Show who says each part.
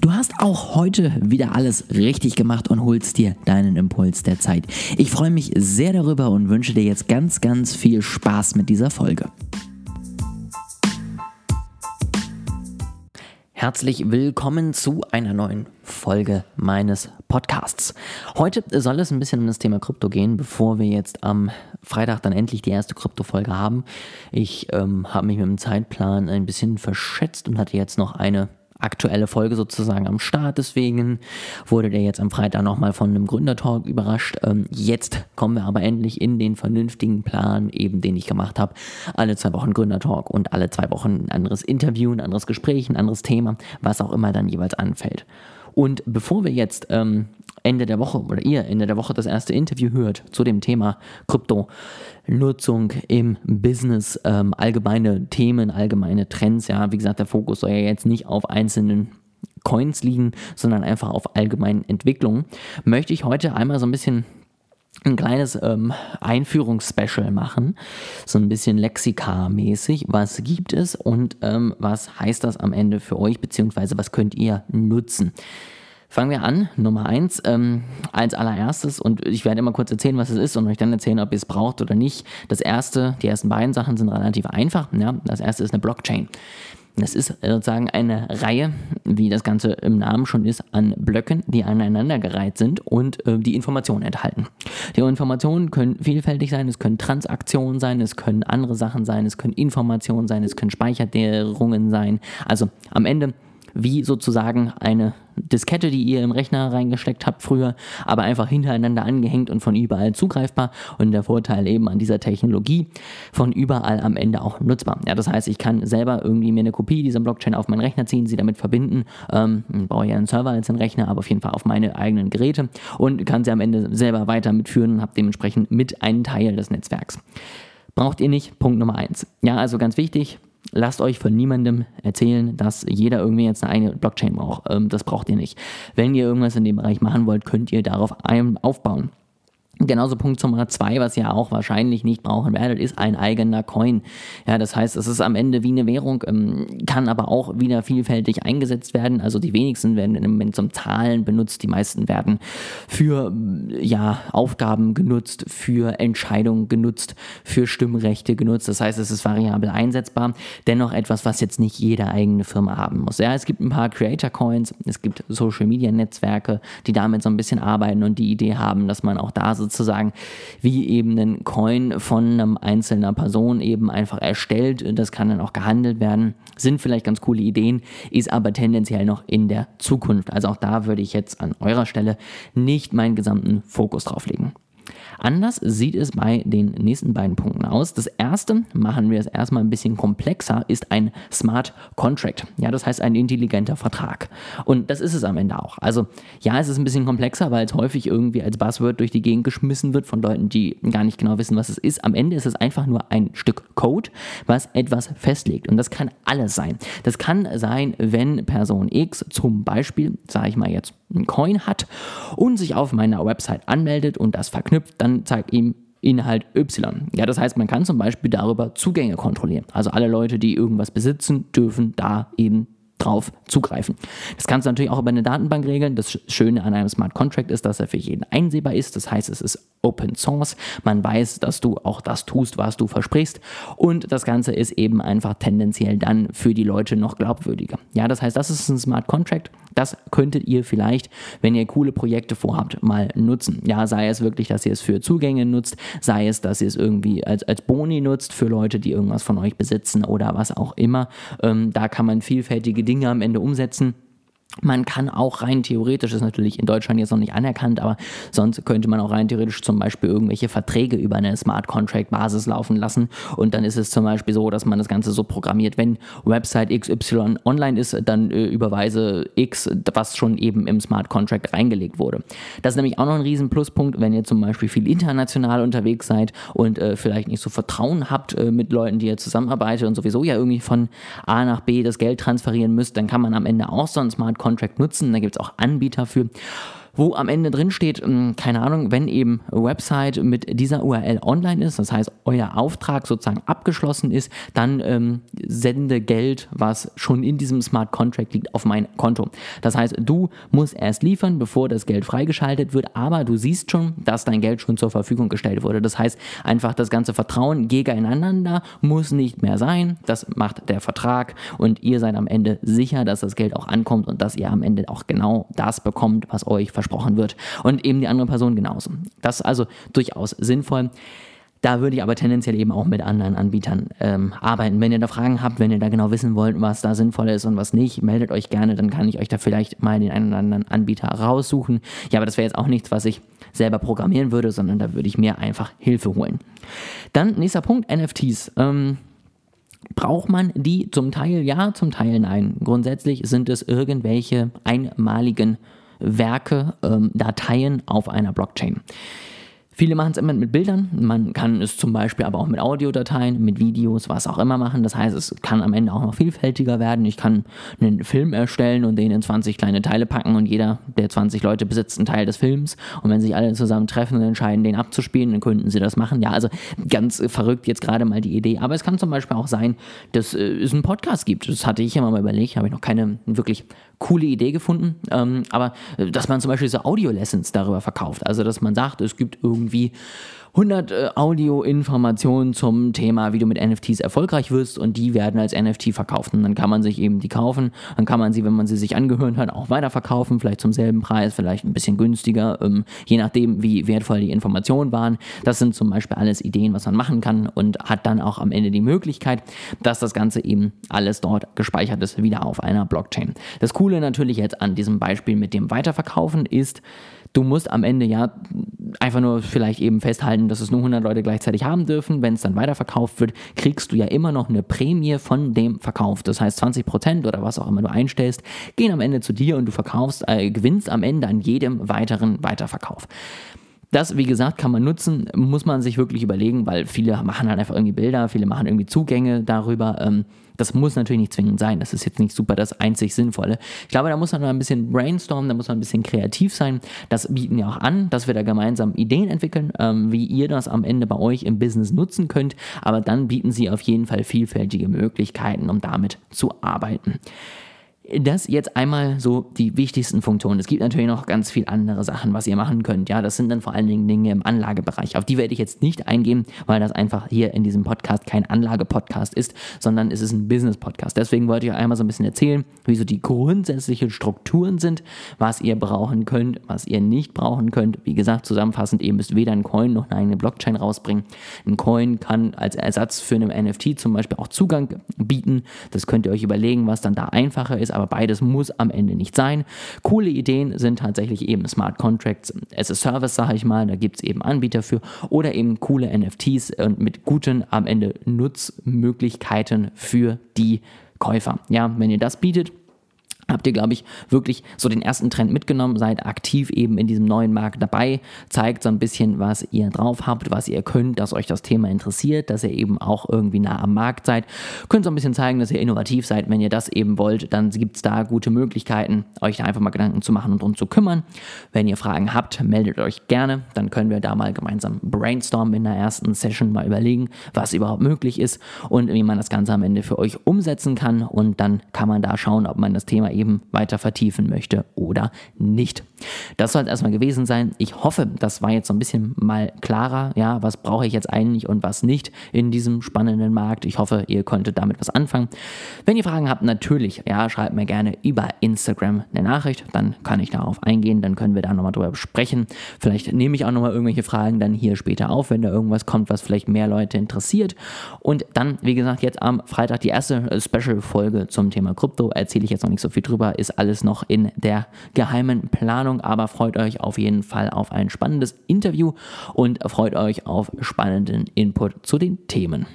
Speaker 1: Du hast auch heute wieder alles richtig gemacht und holst dir deinen Impuls der Zeit. Ich freue mich sehr darüber und wünsche dir jetzt ganz, ganz viel Spaß mit dieser Folge. Herzlich willkommen zu einer neuen Folge meines Podcasts. Heute soll es ein bisschen um das Thema Krypto gehen, bevor wir jetzt am Freitag dann endlich die erste Krypto-Folge haben. Ich ähm, habe mich mit dem Zeitplan ein bisschen verschätzt und hatte jetzt noch eine aktuelle Folge sozusagen am Start. Deswegen wurde der jetzt am Freitag nochmal von einem Gründertalk überrascht. Ähm, jetzt kommen wir aber endlich in den vernünftigen Plan, eben den ich gemacht habe. Alle zwei Wochen Gründertalk und alle zwei Wochen ein anderes Interview, ein anderes Gespräch, ein anderes Thema, was auch immer dann jeweils anfällt. Und bevor wir jetzt ähm, Ende der Woche oder ihr Ende der Woche das erste Interview hört zu dem Thema Krypto-Nutzung im Business, ähm, allgemeine Themen, allgemeine Trends. Ja, wie gesagt, der Fokus soll ja jetzt nicht auf einzelnen Coins liegen, sondern einfach auf allgemeinen Entwicklungen. Möchte ich heute einmal so ein bisschen ein kleines ähm, Einführungsspecial machen, so ein bisschen Lexika-mäßig. Was gibt es und ähm, was heißt das am Ende für euch, beziehungsweise was könnt ihr nutzen? Fangen wir an. Nummer eins, ähm, als allererstes, und ich werde immer kurz erzählen, was es ist und euch dann erzählen, ob ihr es braucht oder nicht. Das erste, die ersten beiden Sachen sind relativ einfach. Ja? Das erste ist eine Blockchain. Das ist sozusagen eine Reihe, wie das Ganze im Namen schon ist, an Blöcken, die aneinandergereiht sind und äh, die Informationen enthalten. Die Informationen können vielfältig sein, es können Transaktionen sein, es können andere Sachen sein, es können Informationen sein, es können Speicherdährungen sein. Also am Ende wie sozusagen eine Diskette, die ihr im Rechner reingesteckt habt früher, aber einfach hintereinander angehängt und von überall zugreifbar. Und der Vorteil eben an dieser Technologie, von überall am Ende auch nutzbar. Ja, das heißt, ich kann selber irgendwie mir eine Kopie dieser Blockchain auf meinen Rechner ziehen, sie damit verbinden, ähm, brauche ja einen Server als einen Rechner, aber auf jeden Fall auf meine eigenen Geräte und kann sie am Ende selber weiter mitführen und habe dementsprechend mit einen Teil des Netzwerks. Braucht ihr nicht, Punkt Nummer eins. Ja, also ganz wichtig, Lasst euch von niemandem erzählen, dass jeder irgendwie jetzt eine eigene Blockchain braucht. Ähm, das braucht ihr nicht. Wenn ihr irgendwas in dem Bereich machen wollt, könnt ihr darauf aufbauen. Genauso Punkt Nummer zwei, was ihr auch wahrscheinlich nicht brauchen werdet, ist ein eigener Coin. Ja, das heißt, es ist am Ende wie eine Währung, ähm, kann aber auch wieder vielfältig eingesetzt werden. Also die wenigsten werden im Moment zum Zahlen benutzt, die meisten werden für ja, Aufgaben genutzt, für Entscheidungen genutzt, für Stimmrechte genutzt. Das heißt, es ist variabel einsetzbar. Dennoch etwas, was jetzt nicht jede eigene Firma haben muss. Ja, es gibt ein paar Creator Coins, es gibt Social Media Netzwerke, die damit so ein bisschen arbeiten und die Idee haben, dass man auch da so sozusagen wie eben einen Coin von einem einzelner Person eben einfach erstellt. Das kann dann auch gehandelt werden. Sind vielleicht ganz coole Ideen, ist aber tendenziell noch in der Zukunft. Also auch da würde ich jetzt an eurer Stelle nicht meinen gesamten Fokus drauf legen. Anders sieht es bei den nächsten beiden Punkten aus. Das erste, machen wir es erstmal ein bisschen komplexer, ist ein Smart Contract. Ja, das heißt ein intelligenter Vertrag. Und das ist es am Ende auch. Also ja, es ist ein bisschen komplexer, weil es häufig irgendwie als Buzzword durch die Gegend geschmissen wird von Leuten, die gar nicht genau wissen, was es ist. Am Ende ist es einfach nur ein Stück Code, was etwas festlegt. Und das kann alles sein. Das kann sein, wenn Person X zum Beispiel, sage ich mal jetzt, einen Coin hat und sich auf meiner Website anmeldet und das verknüpft, dann zeigt ihm Inhalt Y. Ja, das heißt, man kann zum Beispiel darüber Zugänge kontrollieren. Also alle Leute, die irgendwas besitzen, dürfen da eben drauf zugreifen. Das kannst du natürlich auch über eine Datenbank regeln. Das Schöne an einem Smart Contract ist, dass er für jeden einsehbar ist. Das heißt, es ist Open Source. Man weiß, dass du auch das tust, was du versprichst. Und das Ganze ist eben einfach tendenziell dann für die Leute noch glaubwürdiger. Ja, das heißt, das ist ein Smart Contract. Das könntet ihr vielleicht, wenn ihr coole Projekte vorhabt, mal nutzen. Ja, sei es wirklich, dass ihr es für Zugänge nutzt, sei es, dass ihr es irgendwie als, als Boni nutzt für Leute, die irgendwas von euch besitzen oder was auch immer. Ähm, da kann man vielfältige Dinge am Ende umsetzen. Man kann auch rein theoretisch, ist natürlich in Deutschland jetzt noch nicht anerkannt, aber sonst könnte man auch rein theoretisch zum Beispiel irgendwelche Verträge über eine Smart Contract Basis laufen lassen. Und dann ist es zum Beispiel so, dass man das Ganze so programmiert, wenn Website XY online ist, dann äh, überweise X, was schon eben im Smart Contract reingelegt wurde. Das ist nämlich auch noch ein riesen Pluspunkt, wenn ihr zum Beispiel viel international unterwegs seid und äh, vielleicht nicht so Vertrauen habt äh, mit Leuten, die ihr zusammenarbeitet und sowieso ja irgendwie von A nach B das Geld transferieren müsst, dann kann man am Ende auch so ein Smart Contract nutzen. Da gibt es auch Anbieter für. Wo am Ende drin steht, hm, keine Ahnung, wenn eben Website mit dieser URL online ist, das heißt euer Auftrag sozusagen abgeschlossen ist, dann ähm, sende Geld, was schon in diesem Smart Contract liegt, auf mein Konto. Das heißt, du musst erst liefern, bevor das Geld freigeschaltet wird, aber du siehst schon, dass dein Geld schon zur Verfügung gestellt wurde. Das heißt, einfach das ganze Vertrauen gegeneinander muss nicht mehr sein. Das macht der Vertrag und ihr seid am Ende sicher, dass das Geld auch ankommt und dass ihr am Ende auch genau das bekommt, was euch versprochen wird. Und eben die andere Person genauso. Das ist also durchaus sinnvoll. Da würde ich aber tendenziell eben auch mit anderen Anbietern ähm, arbeiten. Wenn ihr da Fragen habt, wenn ihr da genau wissen wollt, was da sinnvoll ist und was nicht, meldet euch gerne, dann kann ich euch da vielleicht mal den einen oder anderen Anbieter raussuchen. Ja, aber das wäre jetzt auch nichts, was ich selber programmieren würde, sondern da würde ich mir einfach Hilfe holen. Dann nächster Punkt, NFTs. Ähm, Braucht man die zum Teil ja, zum Teil nein. Grundsätzlich sind es irgendwelche einmaligen Werke, ähm, Dateien auf einer Blockchain. Viele machen es immer mit Bildern. Man kann es zum Beispiel aber auch mit Audiodateien, mit Videos, was auch immer machen. Das heißt, es kann am Ende auch noch vielfältiger werden. Ich kann einen Film erstellen und den in 20 kleine Teile packen und jeder der 20 Leute besitzt einen Teil des Films. Und wenn sich alle zusammen treffen und entscheiden, den abzuspielen, dann könnten sie das machen. Ja, also ganz verrückt jetzt gerade mal die Idee. Aber es kann zum Beispiel auch sein, dass äh, es einen Podcast gibt. Das hatte ich immer mal überlegt, habe ich noch keine wirklich coole Idee gefunden. Ähm, aber äh, dass man zum Beispiel so Audio-Lessons darüber verkauft. Also, dass man sagt, es gibt irgendwie irgendwie. 100 äh, Audio-Informationen zum Thema, wie du mit NFTs erfolgreich wirst und die werden als NFT verkauft. Und dann kann man sich eben die kaufen, dann kann man sie, wenn man sie sich angehört hat, auch weiterverkaufen, vielleicht zum selben Preis, vielleicht ein bisschen günstiger, ähm, je nachdem, wie wertvoll die Informationen waren. Das sind zum Beispiel alles Ideen, was man machen kann und hat dann auch am Ende die Möglichkeit, dass das Ganze eben alles dort gespeichert ist, wieder auf einer Blockchain. Das Coole natürlich jetzt an diesem Beispiel mit dem Weiterverkaufen ist, Du musst am Ende ja einfach nur vielleicht eben festhalten, dass es nur 100 Leute gleichzeitig haben dürfen. Wenn es dann weiterverkauft wird, kriegst du ja immer noch eine Prämie von dem Verkauf. Das heißt 20 Prozent oder was auch immer du einstellst, gehen am Ende zu dir und du verkaufst, äh, gewinnst am Ende an jedem weiteren Weiterverkauf. Das, wie gesagt, kann man nutzen, muss man sich wirklich überlegen, weil viele machen halt einfach irgendwie Bilder, viele machen irgendwie Zugänge darüber. Ähm, das muss natürlich nicht zwingend sein. Das ist jetzt nicht super das einzig Sinnvolle. Ich glaube, da muss man mal ein bisschen brainstormen, da muss man ein bisschen kreativ sein. Das bieten wir auch an, dass wir da gemeinsam Ideen entwickeln, ähm, wie ihr das am Ende bei euch im Business nutzen könnt. Aber dann bieten sie auf jeden Fall vielfältige Möglichkeiten, um damit zu arbeiten. Das jetzt einmal so die wichtigsten Funktionen. Es gibt natürlich noch ganz viele andere Sachen, was ihr machen könnt. Ja, das sind dann vor allen Dingen Dinge im Anlagebereich. Auf die werde ich jetzt nicht eingehen, weil das einfach hier in diesem Podcast kein Anlage-Podcast ist, sondern es ist ein Business-Podcast. Deswegen wollte ich euch einmal so ein bisschen erzählen, wie so die grundsätzlichen Strukturen sind, was ihr brauchen könnt, was ihr nicht brauchen könnt. Wie gesagt, zusammenfassend, ihr müsst weder einen Coin noch eine eigene Blockchain rausbringen. Ein Coin kann als Ersatz für einen NFT zum Beispiel auch Zugang bieten. Das könnt ihr euch überlegen, was dann da einfacher ist aber beides muss am Ende nicht sein. Coole Ideen sind tatsächlich eben Smart Contracts as a Service, sage ich mal, da gibt es eben Anbieter für oder eben coole NFTs und mit guten am Ende Nutzmöglichkeiten für die Käufer. Ja, wenn ihr das bietet, habt ihr, glaube ich, wirklich so den ersten Trend mitgenommen, seid aktiv eben in diesem neuen Markt dabei, zeigt so ein bisschen, was ihr drauf habt, was ihr könnt, dass euch das Thema interessiert, dass ihr eben auch irgendwie nah am Markt seid. Könnt so ein bisschen zeigen, dass ihr innovativ seid. Wenn ihr das eben wollt, dann gibt es da gute Möglichkeiten, euch da einfach mal Gedanken zu machen und drum zu kümmern. Wenn ihr Fragen habt, meldet euch gerne, dann können wir da mal gemeinsam brainstormen in der ersten Session, mal überlegen, was überhaupt möglich ist und wie man das Ganze am Ende für euch umsetzen kann und dann kann man da schauen, ob man das Thema eben eben weiter vertiefen möchte oder nicht. Das soll es erstmal gewesen sein. Ich hoffe, das war jetzt so ein bisschen mal klarer. Ja, was brauche ich jetzt eigentlich und was nicht in diesem spannenden Markt. Ich hoffe, ihr konntet damit was anfangen. Wenn ihr Fragen habt, natürlich, ja, schreibt mir gerne über Instagram eine Nachricht. Dann kann ich darauf eingehen. Dann können wir da nochmal drüber sprechen. Vielleicht nehme ich auch nochmal irgendwelche Fragen dann hier später auf, wenn da irgendwas kommt, was vielleicht mehr Leute interessiert. Und dann, wie gesagt, jetzt am Freitag die erste Special-Folge zum Thema Krypto. Erzähle ich jetzt noch nicht so viel drüber drüber ist alles noch in der geheimen Planung, aber freut euch auf jeden Fall auf ein spannendes Interview und freut euch auf spannenden Input zu den Themen.